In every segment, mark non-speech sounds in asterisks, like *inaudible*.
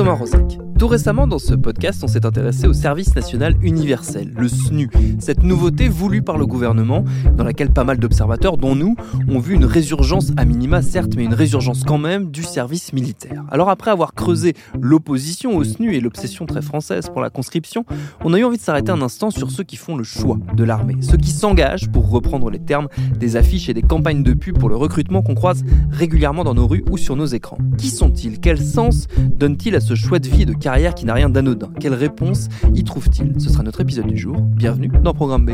Thomas Rosac. Tout récemment, dans ce podcast, on s'est intéressé au service national universel, le SNU, cette nouveauté voulue par le gouvernement, dans laquelle pas mal d'observateurs, dont nous, ont vu une résurgence à minima, certes, mais une résurgence quand même du service militaire. Alors après avoir creusé l'opposition au SNU et l'obsession très française pour la conscription, on a eu envie de s'arrêter un instant sur ceux qui font le choix de l'armée, ceux qui s'engagent, pour reprendre les termes des affiches et des campagnes de pub pour le recrutement qu'on croise régulièrement dans nos rues ou sur nos écrans. Qui sont-ils? Quel sens donnent-ils à ce choix de vie et de carrière qui n'a rien d'anodin Quelle réponse y trouve-t-il? Ce sera notre épisode du jour. Bienvenue dans Programme B.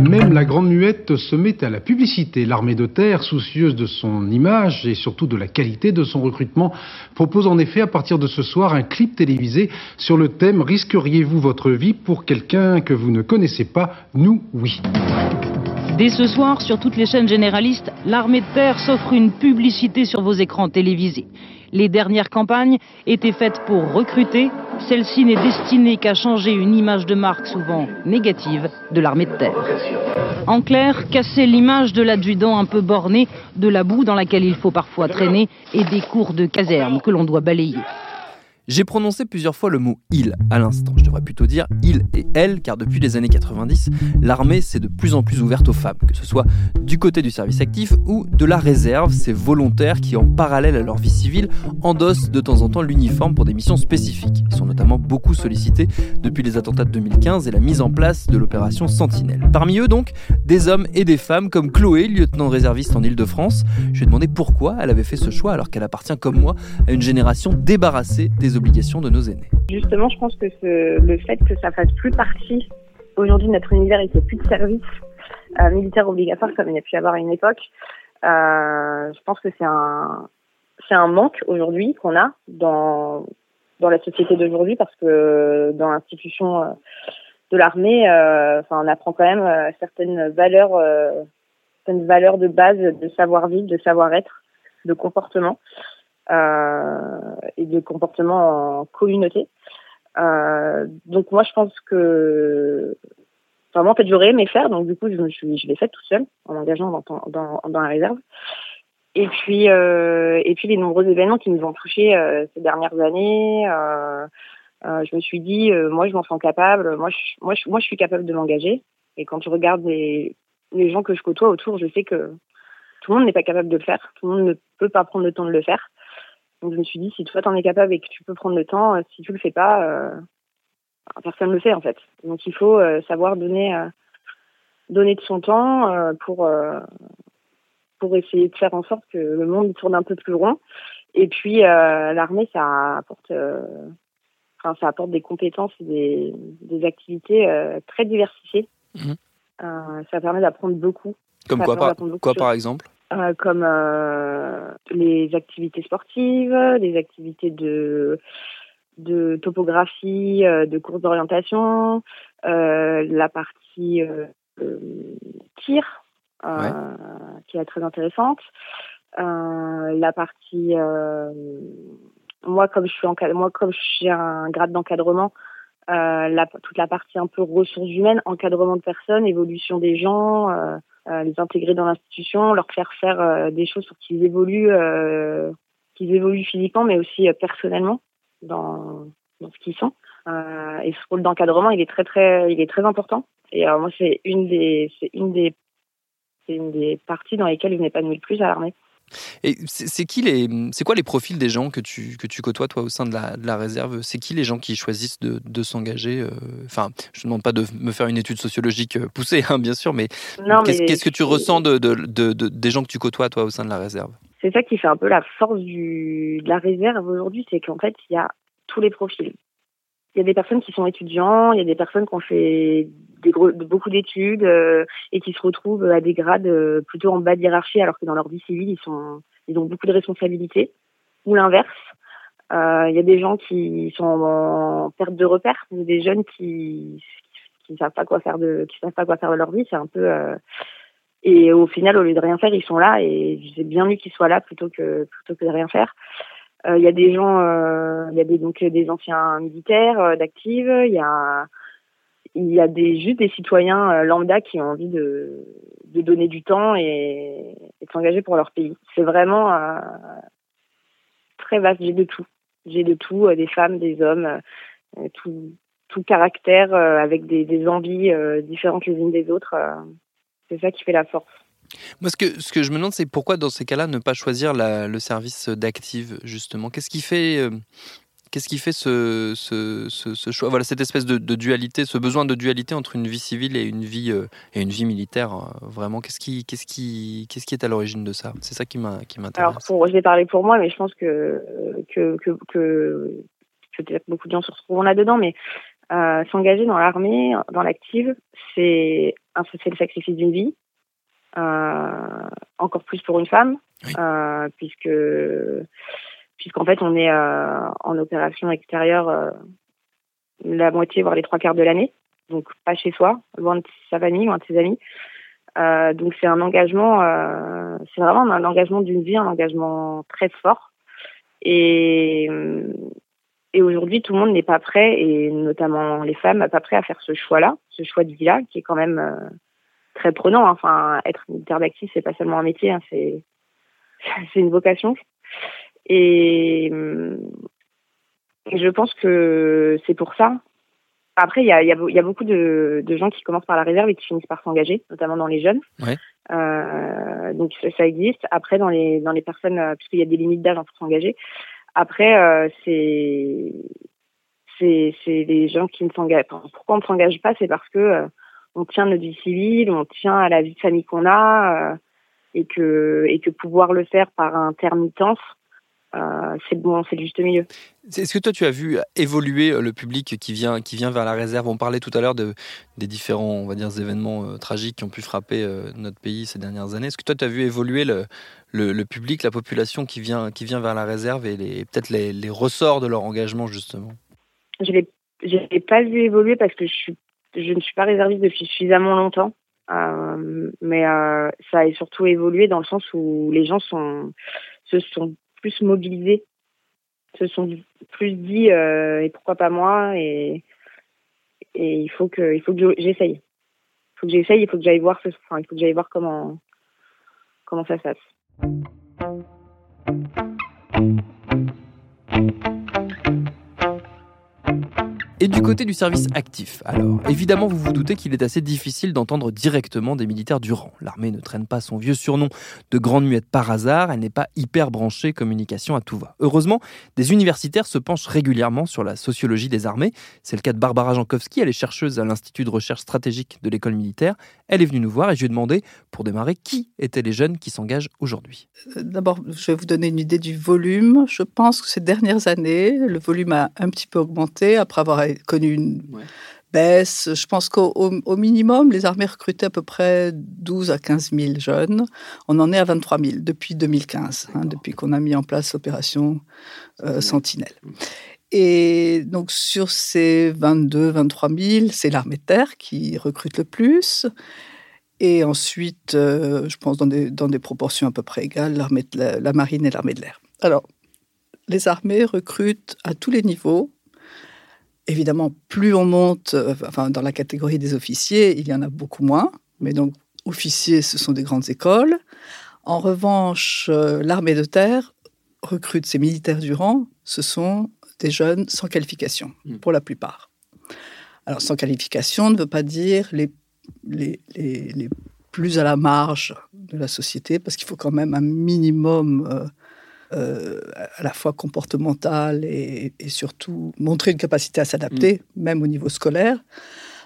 Même la Grande Muette se met à la publicité. L'armée de terre, soucieuse de son image et surtout de la qualité de son recrutement, propose en effet à partir de ce soir un clip télévisé sur le thème Risqueriez-vous votre vie pour quelqu'un que vous ne connaissez pas? Nous, oui. Dès ce soir, sur toutes les chaînes généralistes, l'armée de terre s'offre une publicité sur vos écrans télévisés. Les dernières campagnes étaient faites pour recruter. Celle-ci n'est destinée qu'à changer une image de marque souvent négative de l'armée de terre. En clair, casser l'image de l'adjudant un peu borné, de la boue dans laquelle il faut parfois traîner et des cours de caserne que l'on doit balayer. J'ai prononcé plusieurs fois le mot il à l'instant. Je devrais plutôt dire il et elle, car depuis les années 90, l'armée s'est de plus en plus ouverte aux femmes, que ce soit du côté du service actif ou de la réserve, ces volontaires qui, en parallèle à leur vie civile, endossent de temps en temps l'uniforme pour des missions spécifiques. Ils sont notamment beaucoup sollicités depuis les attentats de 2015 et la mise en place de l'opération Sentinelle. Parmi eux donc, des hommes et des femmes comme Chloé, lieutenant réserviste en Ile-de-France. Je lui ai demandé pourquoi elle avait fait ce choix alors qu'elle appartient comme moi à une génération débarrassée des de nos aînés. Justement, je pense que le fait que ça fasse plus partie aujourd'hui de notre univers et qu'il n'y ait plus de service euh, militaire obligatoire comme il y a pu y avoir à une époque, euh, je pense que c'est un manque aujourd'hui qu'on a dans la société d'aujourd'hui parce que dans l'institution euh, de l'armée, enfin on apprend quand même certaines valeurs certaines valeurs de base de savoir-vivre, de savoir-être, de comportement et de comportement en communauté. Euh, donc moi je pense que vraiment en fait j'aurais aimé faire. Donc du coup je suis je l'ai fait tout seul en m'engageant dans, dans, dans la réserve. Et puis euh, et puis les nombreux événements qui nous ont touchés euh, ces dernières années euh, euh je me suis dit moi je m'en sens capable. Moi je, moi je, moi je suis capable de m'engager. Et quand tu regardes les les gens que je côtoie autour je sais que tout le monde n'est pas capable de le faire. Tout le monde ne peut pas prendre le temps de le faire donc je me suis dit, si toi t'en es capable et que tu peux prendre le temps, euh, si tu le fais pas, euh, personne ne le fait en fait. Donc il faut euh, savoir donner, euh, donner de son temps pour pour essayer de faire en sorte que le monde tourne un peu plus rond. Et puis l'armée, ça apporte, enfin ça apporte des compétences et des, des activités très diversifiées. Mmh. ça permet d'apprendre beaucoup. Comme quoi, par, quoi par exemple? Euh, comme euh, les activités sportives, les activités de, de topographie, euh, de course d'orientation, euh, la partie euh, tir, ouais. qui est très intéressante, la partie moi comme je suis en moi comme j'ai un grade d'encadrement euh, la, toute la partie un peu ressources humaines, encadrement de personnes, évolution des gens, euh, les intégrer dans l'institution, leur faire faire euh, des choses pour qu'ils évoluent euh, qu'ils évoluent physiquement, mais aussi personnellement dans, dans ce qu'ils sont. et ce rôle d'encadrement, il est très très, il est très important. Et moi, c'est une des, c'est une des, c'est une des parties dans lesquelles je m'épanouis le plus à l'armée. Et c'est qui les, c'est quoi les profils des gens que tu, que tu côtoies toi au sein de la, de la réserve? C'est qui les gens qui choisissent de, de s'engager euh, Enfin, je ne demande pas de me faire une étude sociologique euh, poussée, hein, bien sûr, mais qu'est-ce que tu ressens de, de, de, des gens que tu côtoies toi au sein de la réserve? C'est ça qui fait un peu la force du, de la réserve aujourd'hui, c'est qu'en fait il y a tous les profils. Il y a des personnes qui sont étudiants, il y a des personnes qui ont fait beaucoup d'études euh, et qui se retrouvent à des grades euh, plutôt en bas de hiérarchie alors que dans leur vie civile ils ont beaucoup de responsabilités. Ou l'inverse euh, il y a des gens qui sont en perte de repères des jeunes qui qui savent pas quoi faire de qui savent pas quoi faire de leur vie c'est un peu et au final au lieu de rien faire ils sont là et c'est bien mieux qu'ils soient là plutôt que plutôt que de rien faire. Il y a des gens il y a des donc des anciens militaires d'actifs il y a il y a des, juste des citoyens euh, lambda qui ont envie de, de donner du temps et, et de s'engager pour leur pays. C'est vraiment euh, très vaste. J'ai de tout. J'ai de tout, euh, des femmes, des hommes, tout, tout caractère avec des, des envies différentes les unes des autres. c'est ça qui fait la force. Moi, ce que, ce que je me demande, c'est pourquoi dans ces cas-là ne pas choisir le service d'active, justement? Qu'est-ce qui fait Qu'est-ce qui fait ce, ce, ce, choix, voilà, cette espèce de, dualité, ce besoin de dualité entre une vie civile et une vie, euh, et une vie militaire euh, Vraiment, qu'est-ce qui, qu'est-ce qui, qu'est-ce qui est à l'origine de ça? C'est ça qui m'intéresse. Alors, pour, je vais parler pour moi, mais je pense que, que, que, que peut-être beaucoup de gens se retrouvent là-dedans, mais euh, s'engager dans l'armée, dans l'active, c'est, c'est le sacrifice d'une vie. encore plus pour une femme, puisque puisqu'en fait on est euh, en opération extérieure euh, la moitié voire les trois quarts de l'année, donc pas chez soi, loin de sa famille, loin de ses amis. Euh, donc c'est un engagement, c'est vraiment un engagement d'une vie, un engagement très fort. Et, aujourd'hui, tout le monde n'est pas prêt, et notamment les femmes, pas prêt à faire ce choix-là, ce choix de vie-là, qui est quand même très prenant. Enfin, être militaire d'actif, c'est pas seulement un métier, hein, c'est *laughs* c'est une vocation. Et, je pense que c'est pour ça. Après, il y a, y, a, y a, beaucoup de, de, gens qui commencent par la réserve et qui finissent par s'engager, notamment dans les jeunes. Ouais. Euh, donc ça, existe. Après, dans les dans les personnes, euh, puisqu'il y a des limites d'âge pour s'engager. Après, euh, c'est des gens qui ne s'engagent. Pourquoi on ne s'engage pas C'est parce que euh, on tient notre vie civile, on tient à la vie de famille qu'on a, euh, et que et que pouvoir le faire par intermittence, euh, c'est bon, c'est le juste milieu. Est-ce que toi tu as vu évoluer euh, le public qui vient, qui vient vers la réserve? On parlait tout à l'heure de, des différents on va dire, événements euh, tragiques qui ont pu frapper notre pays ces dernières années. Est-ce que toi tu as vu évoluer le, le, public, la population qui vient, qui vient vers la réserve et peut-être les, les, ressorts de leur engagement justement? Je ne l'ai pas vu évoluer parce que je, suis, je ne suis pas réserviste depuis suffisamment longtemps. mais ça a surtout évolué dans le sens où les gens sont, se sont plus mobilisés, se sont plus dit euh, et pourquoi pas moi et, et il faut que il faut que j'essaye. Il faut que j'essaye, il faut que j'aille voir ce, enfin, il faut que j'aille voir comment comment ça se passe. Et du côté du service actif, alors, évidemment, vous vous doutez qu'il est assez difficile d'entendre directement des militaires du rang. L'armée ne traîne pas son vieux surnom de grande muette par hasard, elle n'est pas hyper branchée communication à tout va. Heureusement, des universitaires se penchent régulièrement sur la sociologie des armées. C'est le cas de Barbara Jankowski, elle est chercheuse à l'Institut de recherche stratégique de l'école militaire. Elle est venue nous voir et je lui ai demandé, pour démarrer, qui étaient les jeunes qui s'engagent aujourd'hui. Euh, d'abord, je vais vous donner une idée du volume. Je pense que ces dernières années, le volume a un petit peu augmenté après avoir connu une baisse. Je pense qu'au minimum, les armées recrutaient à peu près 12 à 15 000 jeunes. On en est à 23 000 depuis 2015, hein, depuis qu'on a mis en place l'opération euh, Sentinelle. Et donc sur ces 22, 23 000, c'est l'armée de terre qui recrute le plus. Et ensuite, euh, je pense dans des, dans des proportions à peu près égales, l'armée la, la marine et l'armée de l'air. Alors, les armées recrutent à tous les niveaux, Évidemment, plus on monte euh, enfin, dans la catégorie des officiers, il y en a beaucoup moins. Mais donc, officiers, ce sont des grandes écoles. En revanche, euh, l'armée de terre recrute ces militaires du rang, ce sont des jeunes sans qualification, mm. pour la plupart. Alors, sans qualification ne veut pas dire les, les, les, plus à la marge de la société, parce qu'il faut quand même un minimum euh, à la fois comportemental et, surtout montrer une capacité à s'adapter, mm. même au niveau scolaire.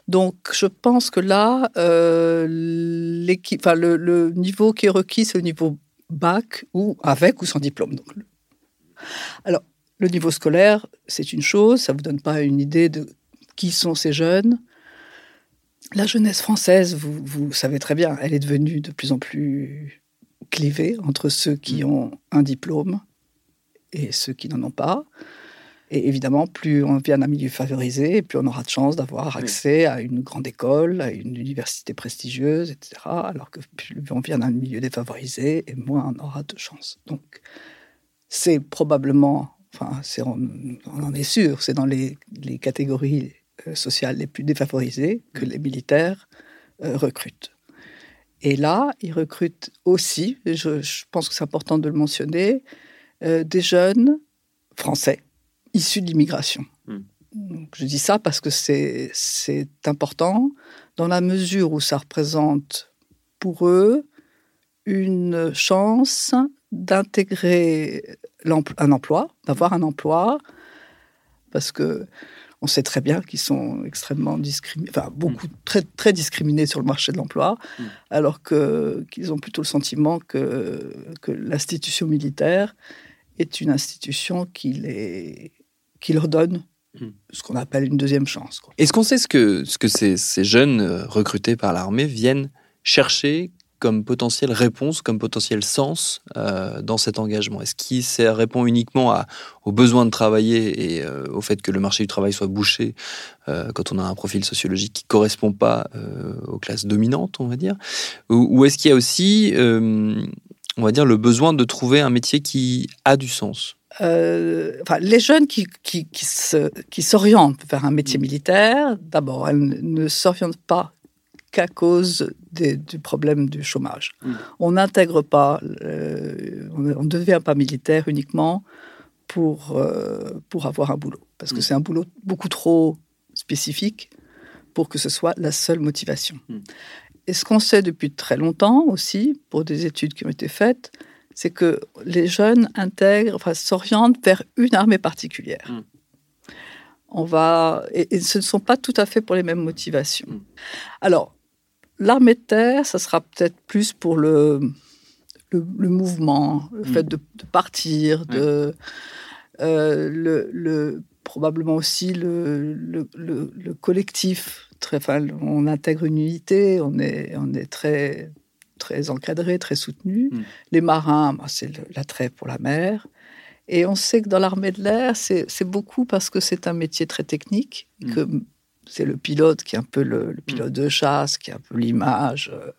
Donc, je pense que là, euh, le, le, niveau qui est requis, c'est le niveau bac ou avec ou sans diplôme. Donc, alors, le niveau scolaire, c'est une chose, ça ne vous donne pas une idée de qui sont ces jeunes. La jeunesse française, vous, vous savez très bien, elle est devenue de plus en plus clivée entre ceux qui mm. ont un diplôme et ceux qui n'en ont pas. Et évidemment, plus on vient d'un milieu favorisé, plus on aura de chance d'avoir accès à une grande école, à une université prestigieuse, etc. Alors que plus on vient d'un milieu défavorisé, et moins on aura de chance. Donc, c'est probablement, enfin, on, en est sûr, c'est dans les, catégories euh, sociales les plus défavorisées que les militaires euh, recrutent. Et là, ils recrutent aussi, je, je pense que c'est important de le mentionner, euh, des jeunes français issus de l'immigration. Hmm. Je dis ça parce que c'est important dans la mesure où ça représente pour eux une chance d'intégrer un emploi, d'avoir un emploi, parce que on sait très bien qu'ils sont extrêmement discriminés, enfin beaucoup hmm. très très discriminés sur le marché de l'emploi, hmm. alors que qu'ils ont plutôt le sentiment que que l'institution militaire est une institution qui les qui leur donne hmm. ce qu'on appelle une deuxième chance. Est-ce qu'on sait ce que, ce que ces, ces jeunes euh, recrutés par l'armée viennent chercher comme potentielle réponse, comme potentiel sens euh, dans cet engagement? Est-ce qu'il répond uniquement à, aux besoins de travailler et euh, au fait que le marché du travail soit bouché quand on a un profil sociologique qui ne correspond pas aux classes dominantes, on va dire? Ou, ou est-ce qu'il y a aussi, on va dire, le besoin de trouver un métier qui a du sens? Euh, enfin, les jeunes qui, qui, qui s'orientent vers un métier mm. militaire, d'abord, elles ne s'orientent pas qu'à cause du problème du chômage. Mm. On n'intègre pas, euh, on ne devient pas militaire uniquement pour, euh, pour avoir un boulot, parce que mm. c'est un boulot beaucoup trop spécifique pour que ce soit la seule motivation. Et ce qu'on sait depuis très longtemps aussi, pour des études qui ont été faites, c'est que les jeunes intègrent, enfin, s'orientent vers une armée particulière. Mm. On va, et, ce ne sont pas tout à fait pour les mêmes motivations. Mm. Alors, l'armée de terre, ça sera peut-être plus pour le, le, mouvement, le mm. fait de, partir, de, euh, le, probablement aussi le, le, collectif. Très, enfin, on intègre une unité, on est, on est très très encadré, très soutenu. Hmm. Les marins, bah, c'est l'attrait pour la mer. Et on sait que dans l'armée de l'air, c'est beaucoup parce que c'est un métier très technique, hmm. que c'est le pilote qui est un peu le, pilote hmm. de chasse, qui est un peu l'image euh,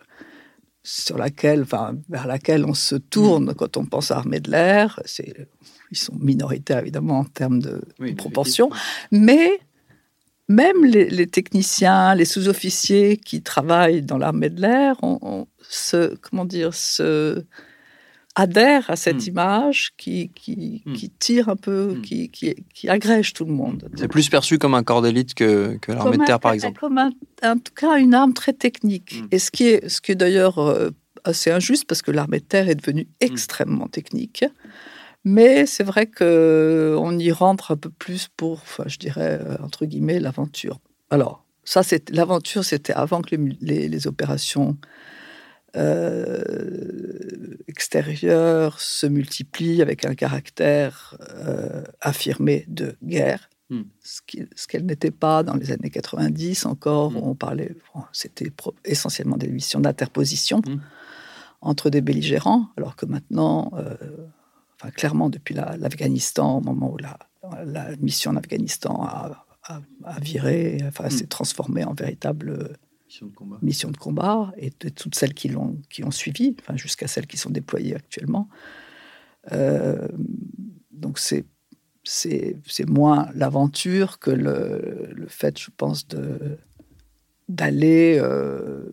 sur laquelle, enfin, vers laquelle on se tourne quand on pense à l'armée de l'air. Ils sont minoritaires évidemment en termes de, proportion, mais même les, techniciens, les sous-officiers qui travaillent dans l'armée de l'air, on, se, comment dire, se adhèrent à cette hmm. image qui, qui, hmm. qui, tire un peu, hmm. qui, qui, agrège tout le monde. C'est plus perçu comme un corps d'élite que, que l'armée de terre, par exemple. Comme en tout cas une arme très technique. Et ce qui est, ce qui est d'ailleurs euh, assez injuste parce que l'armée de terre est devenue extrêmement technique. Mais c'est vrai qu'on y rentre un peu plus pour, enfin, je dirais, euh, entre guillemets, l'aventure. Alors, ça, c'est l'aventure, c'était avant que les, les, opérations euh, extérieures se multiplient avec un caractère euh, affirmé de guerre. Hmm. Ce qu'elle n'était pas dans les années 90 encore, hmm. on parlait, c'était essentiellement des missions d'interposition hmm. entre des belligérants, alors que maintenant, clairement, depuis l'Afghanistan, au moment où la, la mission en Afghanistan a, viré, enfin, s'est transformée en véritable mission de combat, et de toutes celles qui, l'ont, qui ont suivi, enfin, jusqu'à celles qui sont déployées actuellement. Euh, donc, c'est, c'est, c'est moins l'aventure que le, le, fait, je pense, de, d'aller, euh,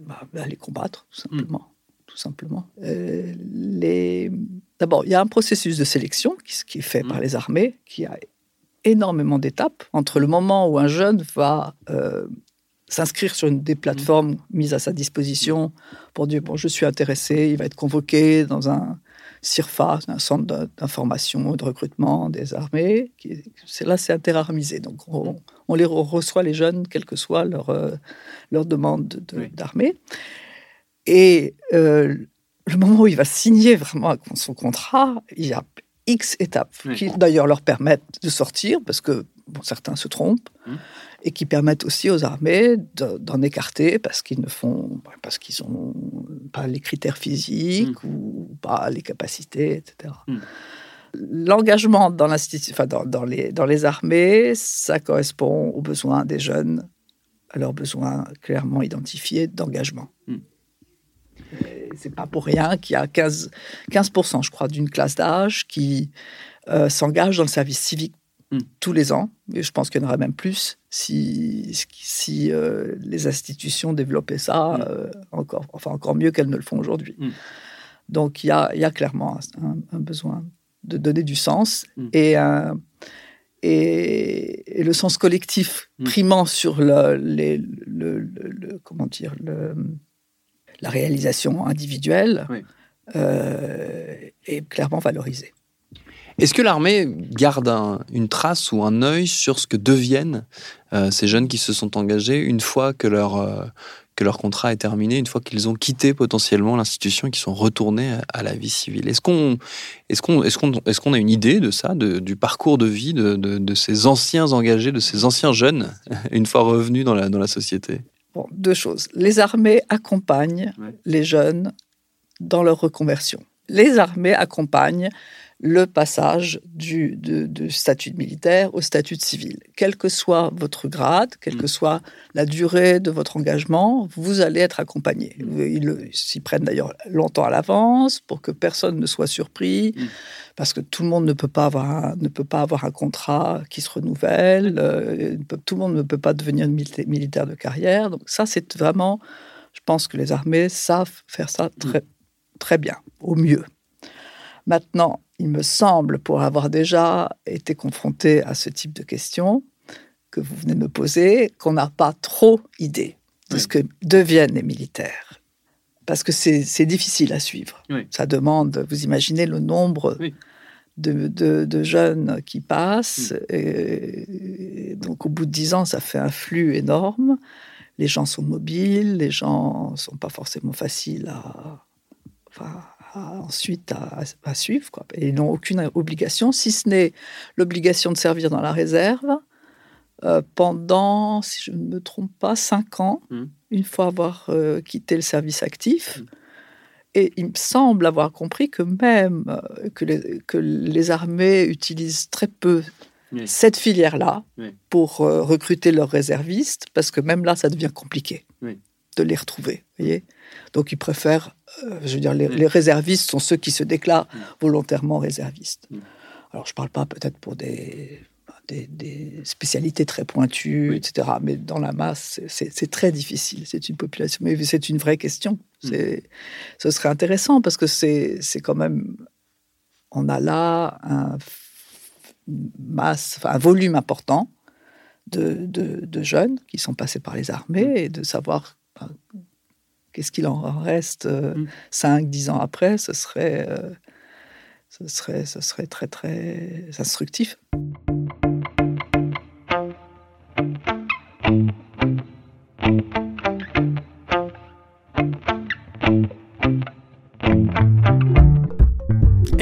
bah, combattre, tout simplement. Mm. Tout simplement. Euh, les D'abord, il y a un processus de sélection qui, est fait par les armées, qui a énormément d'étapes entre le moment où un jeune va euh, s'inscrire sur une des plateformes mises à sa disposition pour dire bon je suis intéressé, il va être convoqué dans un CIRFA, un centre d'information et de recrutement des armées. C'est là c'est interarmisé, donc on, les reçoit les jeunes quelle que soit leur euh, leur demande d'armée. Et euh, le moment où il va signer vraiment son contrat, il y a X étapes qui d'ailleurs leur permettent de sortir parce que bon, certains se trompent hum. Et qui permettent aussi aux armées d'en écarter parce qu'ils ne font parce qu'ils ont pas les critères physiques hum. ou pas les capacités, etc. Hum. L'engagement dans, enfin, dans, dans, les, dans les armées, ça correspond aux besoins des jeunes, à leurs besoins clairement identifiés d'engagement c'est pas pour rien qu'il y a 15, 15% je crois, d'une classe d'âge qui euh, s'engage dans le service civique hmm. tous les ans. Et je pense qu'il y en aura même plus si, si euh, les institutions développaient ça hmm. euh, encore, enfin encore mieux qu'elles ne le font aujourd'hui. Hmm. Donc il y a, y a clairement un, besoin de donner du sens et, et, et, le sens collectif primant sur le, les, le, comment dire le la réalisation individuelle euh, est clairement valorisée. Est-ce que l'armée garde une trace ou un œil sur ce que deviennent euh, ces jeunes qui se sont engagés une fois que leur, euh, que leur contrat est terminé, une fois qu'ils ont quitté potentiellement l'institution et qu'ils sont retournés à, la vie civile? Est-ce qu'on est qu'on est qu'on est qu'on a une idée de ça, du parcours de vie de, de, ces anciens engagés, de ces anciens jeunes, *laughs* une fois revenus dans la, dans la société? Bon, deux choses. Les armées accompagnent les jeunes dans leur reconversion. Les armées accompagnent le passage du, statut de militaire au statut de civil. Quel que soit votre grade, quelle que mm. soit la durée de votre engagement, vous allez être accompagné. Mm. Ils s'y prennent d'ailleurs longtemps à l'avance pour que personne ne soit surpris, mm. parce que tout le monde ne peut pas avoir un, ne peut pas avoir un contrat qui se renouvelle, euh, tout le monde ne peut pas devenir militaire de carrière. Donc ça, c'est vraiment, je pense que les armées savent faire ça très, très bien, au mieux. Maintenant, il me semble, pour avoir déjà été confronté à ce type de questions que vous venez de me poser, qu'on n'a pas trop idée de ce que deviennent les militaires. Parce que c'est difficile à suivre. Ça demande, vous imaginez le nombre de, jeunes qui passent. Et, donc au bout de dix ans, ça fait un flux énorme. Les gens sont mobiles, les gens ne sont pas forcément faciles à ensuite à, suivre. Quoi. Et ils n'ont aucune obligation, si ce n'est l'obligation de servir dans la réserve euh, pendant, si je ne me trompe pas, cinq ans, mmh. une fois avoir euh, quitté le service actif. Mmh. Et il me semble avoir compris que même euh, que, les, que, les, armées utilisent très peu cette filière-là pour recruter leurs réservistes, parce que même là, ça devient compliqué de les retrouver. Voyez Donc ils préfèrent, euh, je veux dire, les, réservistes sont ceux qui se déclarent mm. volontairement réservistes. Mm. Alors je ne parle pas peut-être pour des, des, spécialités très pointues, etc. Mais dans la masse, c'est très difficile. C'est une population, mais c'est une vraie question. Mm. Ce serait intéressant parce que c'est quand même, on a là un masse, un volume important de, de, de, jeunes qui sont passés par les armées et de savoir qu'est-ce qu'il en reste 5, euh, 10 mm. ans après Ce serait, euh, ce serait, ce serait très, très instructif.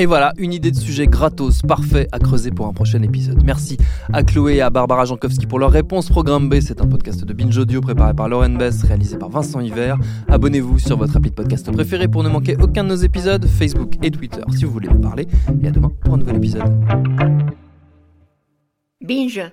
Et voilà, une idée de sujet gratos, parfait à creuser pour un prochain épisode. Merci à Chloé et à Barbara Jankowski pour leur réponse. Programme B, c'est un podcast de Binge Audio préparé par Lauren Bess, réalisé par Vincent Hiver. Abonnez-vous sur votre appli de podcast préféré pour ne manquer aucun de nos épisodes, Facebook et Twitter si vous voulez nous parler. Et à demain pour un nouvel épisode. Binge.